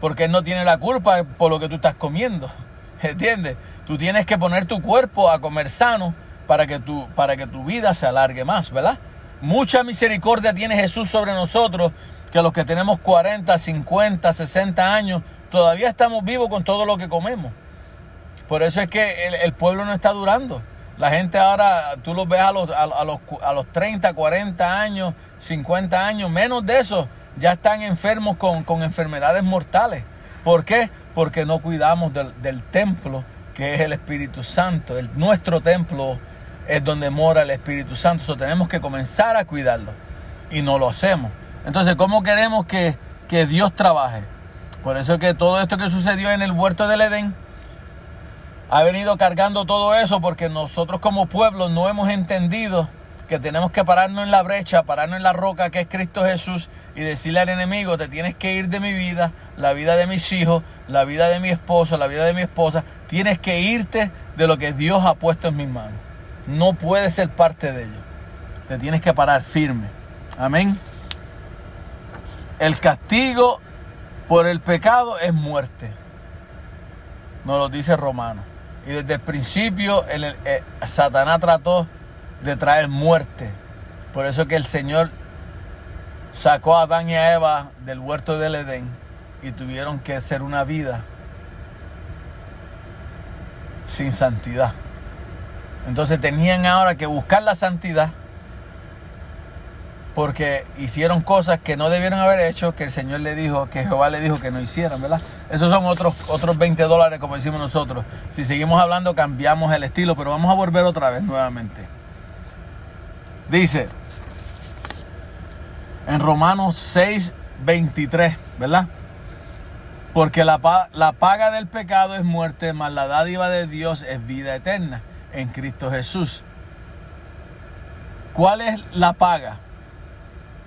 Porque Él no tiene la culpa por lo que tú estás comiendo. ¿Entiendes? Tú tienes que poner tu cuerpo a comer sano para que tu, para que tu vida se alargue más, ¿verdad? Mucha misericordia tiene Jesús sobre nosotros, que los que tenemos 40, 50, 60 años, todavía estamos vivos con todo lo que comemos. Por eso es que el, pueblo no está durando. La gente ahora, tú los ves a los, a, a los, a los 30, 40 años, 50 años, menos de eso, ya están enfermos con, con enfermedades mortales. ¿Por qué? Porque no cuidamos del, del templo que es el Espíritu Santo. El, nuestro templo es donde mora el Espíritu Santo. So, tenemos que comenzar a cuidarlo y no lo hacemos. Entonces, ¿cómo queremos que, que Dios trabaje? Por eso es que todo esto que sucedió en el huerto del Edén ha venido cargando todo eso porque nosotros como pueblo no hemos entendido que tenemos que pararnos en la brecha, pararnos en la roca que es Cristo Jesús y decirle al enemigo, te tienes que ir de mi vida, la vida de mis hijos, la vida de mi esposo, la vida de mi esposa, tienes que irte de lo que Dios ha puesto en mis manos. No puedes ser parte de ello. Te tienes que parar firme. Amén. El castigo por el pecado es muerte. Nos lo dice Romano. Y desde el principio el, el, Satanás trató de traer muerte. Por eso que el Señor sacó a Adán y a Eva del huerto del Edén y tuvieron que hacer una vida sin santidad. Entonces tenían ahora que buscar la santidad porque hicieron cosas que no debieron haber hecho, que el Señor le dijo, que Jehová le dijo que no hicieran, ¿verdad? Esos son otros, otros 20 dólares, como decimos nosotros. Si seguimos hablando, cambiamos el estilo, pero vamos a volver otra vez nuevamente. Dice, en Romanos 6, 23, ¿verdad? Porque la, la paga del pecado es muerte, mas la dádiva de Dios es vida eterna en Cristo Jesús. ¿Cuál es la paga?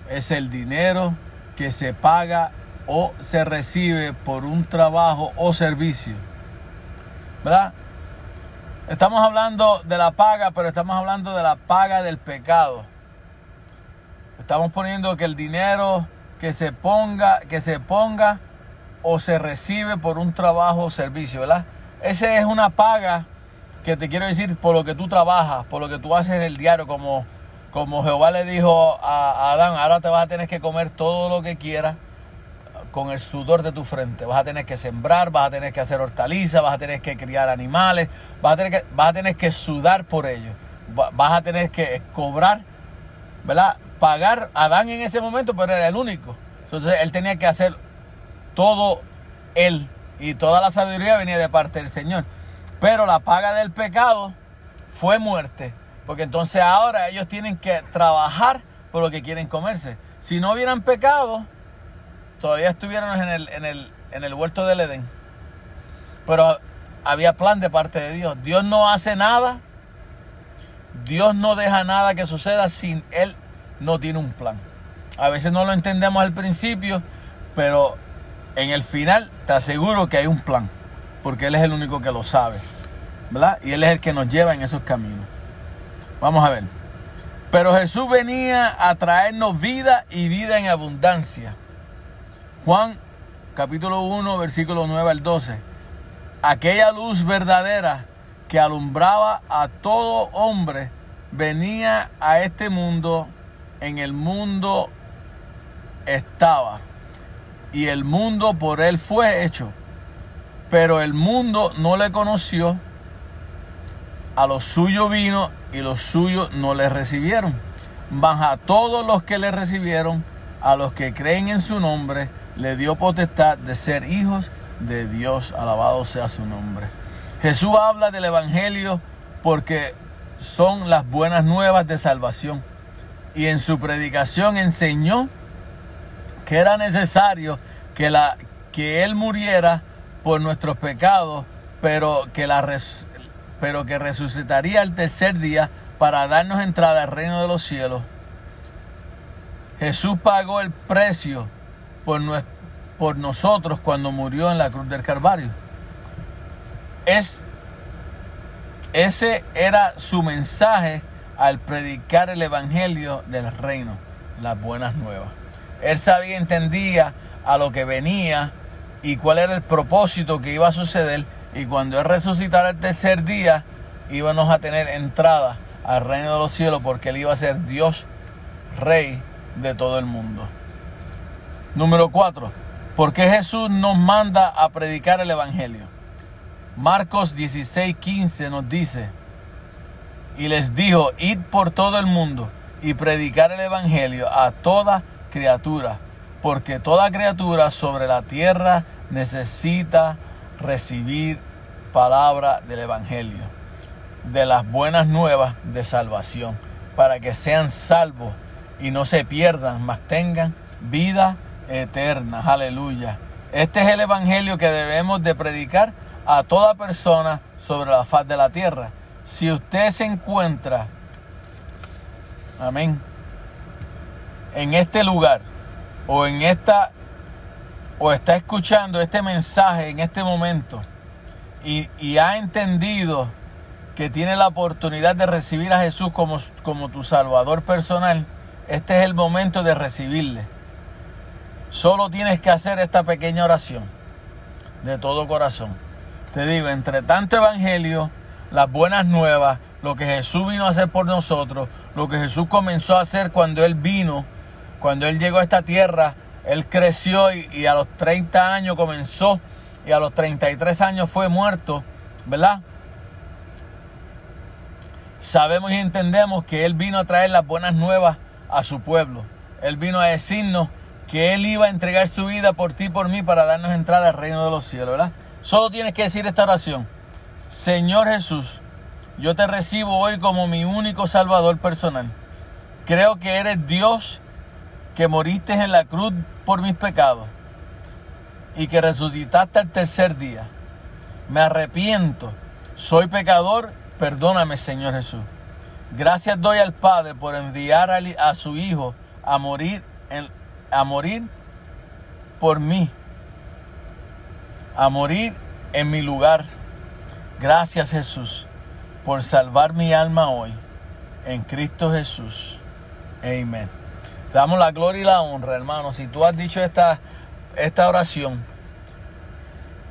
Es el dinero que se paga o se recibe por un trabajo o servicio. ¿Verdad? Estamos hablando de la paga, pero estamos hablando de la paga del pecado. Estamos poniendo que el dinero que se ponga, que se ponga o se recibe por un trabajo o servicio, ¿verdad? Esa es una paga que te quiero decir por lo que tú trabajas, por lo que tú haces en el diario, como, como Jehová le dijo a, Adán, ahora te vas a tener que comer todo lo que quieras con el sudor de tu frente. Vas a tener que sembrar, vas a tener que hacer hortalizas, vas a tener que criar animales, vas a tener que, vas a tener que sudar por ellos, Va- vas a tener que cobrar, ¿verdad? Pagar Adán en ese momento, pero era el único. Entonces él tenía que hacer todo él y toda la sabiduría venía de parte del Señor. Pero la paga del pecado fue muerte, porque entonces ahora ellos tienen que trabajar por lo que quieren comerse. Si no hubieran pecado, todavía estuviéramos en el, en el, en el huerto del Edén. Pero había plan de parte de Dios. Dios no hace nada. Dios no deja nada que suceda sin Él no tiene un plan. A veces no lo entendemos al principio, pero en el final te aseguro que hay un plan. Porque Él es el único que lo sabe. ¿Verdad? Y Él es el que nos lleva en esos caminos. Vamos a ver. Pero Jesús venía a traernos vida y vida en abundancia. Juan capítulo 1, versículo 9 al 12. Aquella luz verdadera que alumbraba a todo hombre venía a este mundo, en el mundo estaba, y el mundo por él fue hecho, pero el mundo no le conoció, a los suyos vino y los suyos no le recibieron. Mas a todos los que le recibieron, a los que creen en su nombre, le dio potestad de ser hijos de Dios. Alabado sea su nombre. Jesús habla del Evangelio porque son las buenas nuevas de salvación. Y en su predicación enseñó que era necesario que, la, que Él muriera por nuestros pecados, pero que, la pero que resucitaría el tercer día para darnos entrada al reino de los cielos. Jesús pagó el precio por, por nosotros cuando murió en la cruz del Calvario. Es, ese era su mensaje al predicar el evangelio del reino, las buenas nuevas. Él sabía, entendía a lo que venía y cuál era el propósito que iba a suceder. Y cuando Él resucitara el tercer día, íbamos a tener entrada al reino de los cielos porque Él iba a ser Dios, Rey de todo el mundo. Número 4. ¿Por qué Jesús nos manda a predicar el Evangelio? Marcos 16, 15 nos dice, y les dijo, id por todo el mundo y predicar el Evangelio a toda criatura, porque toda criatura sobre la tierra necesita recibir palabra del Evangelio, de las buenas nuevas de salvación, para que sean salvos y no se pierdan, mas tengan vida eterna. Aleluya. Este es el Evangelio que debemos de predicar a toda persona sobre la faz de la tierra. Si usted se encuentra, amén, en este lugar o en esta o está escuchando este mensaje en este momento y, y ha entendido que tiene la oportunidad de recibir a Jesús como, como tu Salvador personal, este es el momento de recibirle. Solo tienes que hacer esta pequeña oración de todo corazón. Te digo, entre tanto evangelio, las buenas nuevas, lo que Jesús vino a hacer por nosotros, lo que Jesús comenzó a hacer cuando Él vino, cuando Él llegó a esta tierra, Él creció y, y a los 30 años comenzó y a los 33 años fue muerto, ¿verdad? sabemos y entendemos que Él vino a traer las buenas nuevas a su pueblo. Él vino a decirnos que Él iba a entregar su vida por ti y por mí para darnos entrada al reino de los cielos, ¿verdad? Solo tienes que decir esta oración. Señor Jesús, yo te recibo hoy como mi único salvador personal. Creo que eres Dios que moriste en la cruz por mis pecados y que resucitaste al tercer día. Me arrepiento, soy pecador, perdóname Señor Jesús. Gracias doy al Padre por enviar a, su Hijo a morir, a morir por mí, a morir en mi lugar. Gracias Jesús por salvar mi alma hoy en Cristo Jesús. Amén. Te damos la gloria y la honra, hermano. Si tú has dicho esta, esta oración,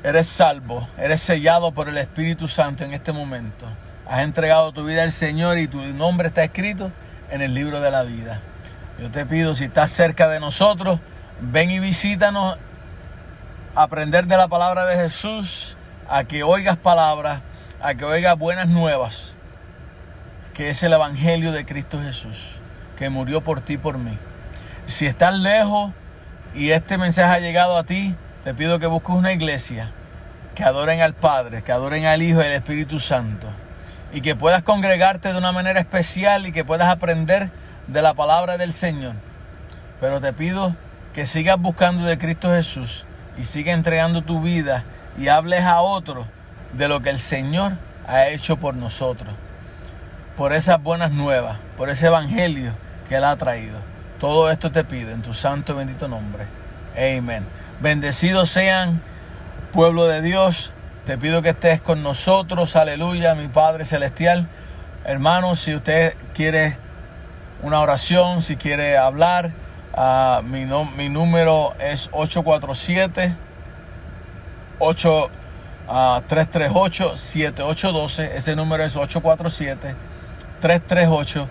eres salvo, eres sellado por el Espíritu Santo en este momento. Has entregado tu vida al Señor y tu nombre está escrito en el libro de la vida. Yo te pido, si estás cerca de nosotros, ven y visítanos, aprender de la palabra de Jesús, a que oigas palabras, a que oigas buenas nuevas, que es el Evangelio de Cristo Jesús, que murió por ti y por mí. Si estás lejos y este mensaje ha llegado a ti, te pido que busques una iglesia que adoren al Padre, que adoren al Hijo y al Espíritu Santo, y que puedas congregarte de una manera especial y que puedas aprender de la palabra del Señor. Pero te pido que sigas buscando de Cristo Jesús y sigas entregando tu vida y hables a otros de lo que el Señor ha hecho por nosotros, por esas buenas nuevas, por ese evangelio que Él ha traído. Todo esto te pido en tu santo y bendito nombre. Amén. Bendecidos sean, pueblo de Dios. Te pido que estés con nosotros. Aleluya, mi Padre Celestial. Hermanos, si usted quiere una oración, si quiere hablar, uh, mi, no, mi, número es 847 8 Uh, 338-7812. Ese número es 847-338-7812.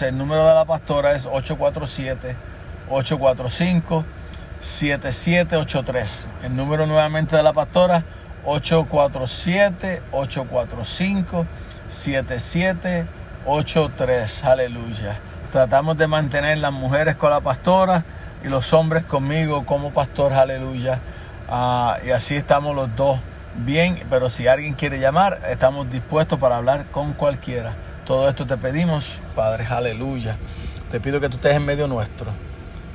El número de la pastora es 847-845-7783. El número nuevamente de la pastora 847-845-7783. Aleluya. Tratamos de mantener las mujeres con la pastora y los hombres conmigo como pastor. Aleluya. Uh, y así estamos los dos bien, pero si alguien quiere llamar, estamos dispuestos para hablar con cualquiera. Todo esto te pedimos, Padre, aleluya. Te pido que tú estés en medio nuestro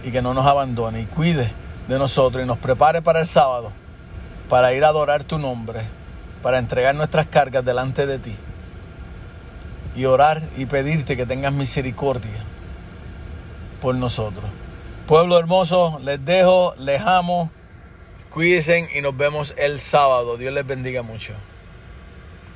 y que no nos abandone y cuide de nosotros y nos prepare para el sábado, para ir a adorar tu nombre, para entregar nuestras cargas delante de ti y orar y pedirte que tengas misericordia por nosotros. Pueblo hermoso, les dejo, les amo. Cuídense y nos vemos el sábado. Dios les bendiga mucho.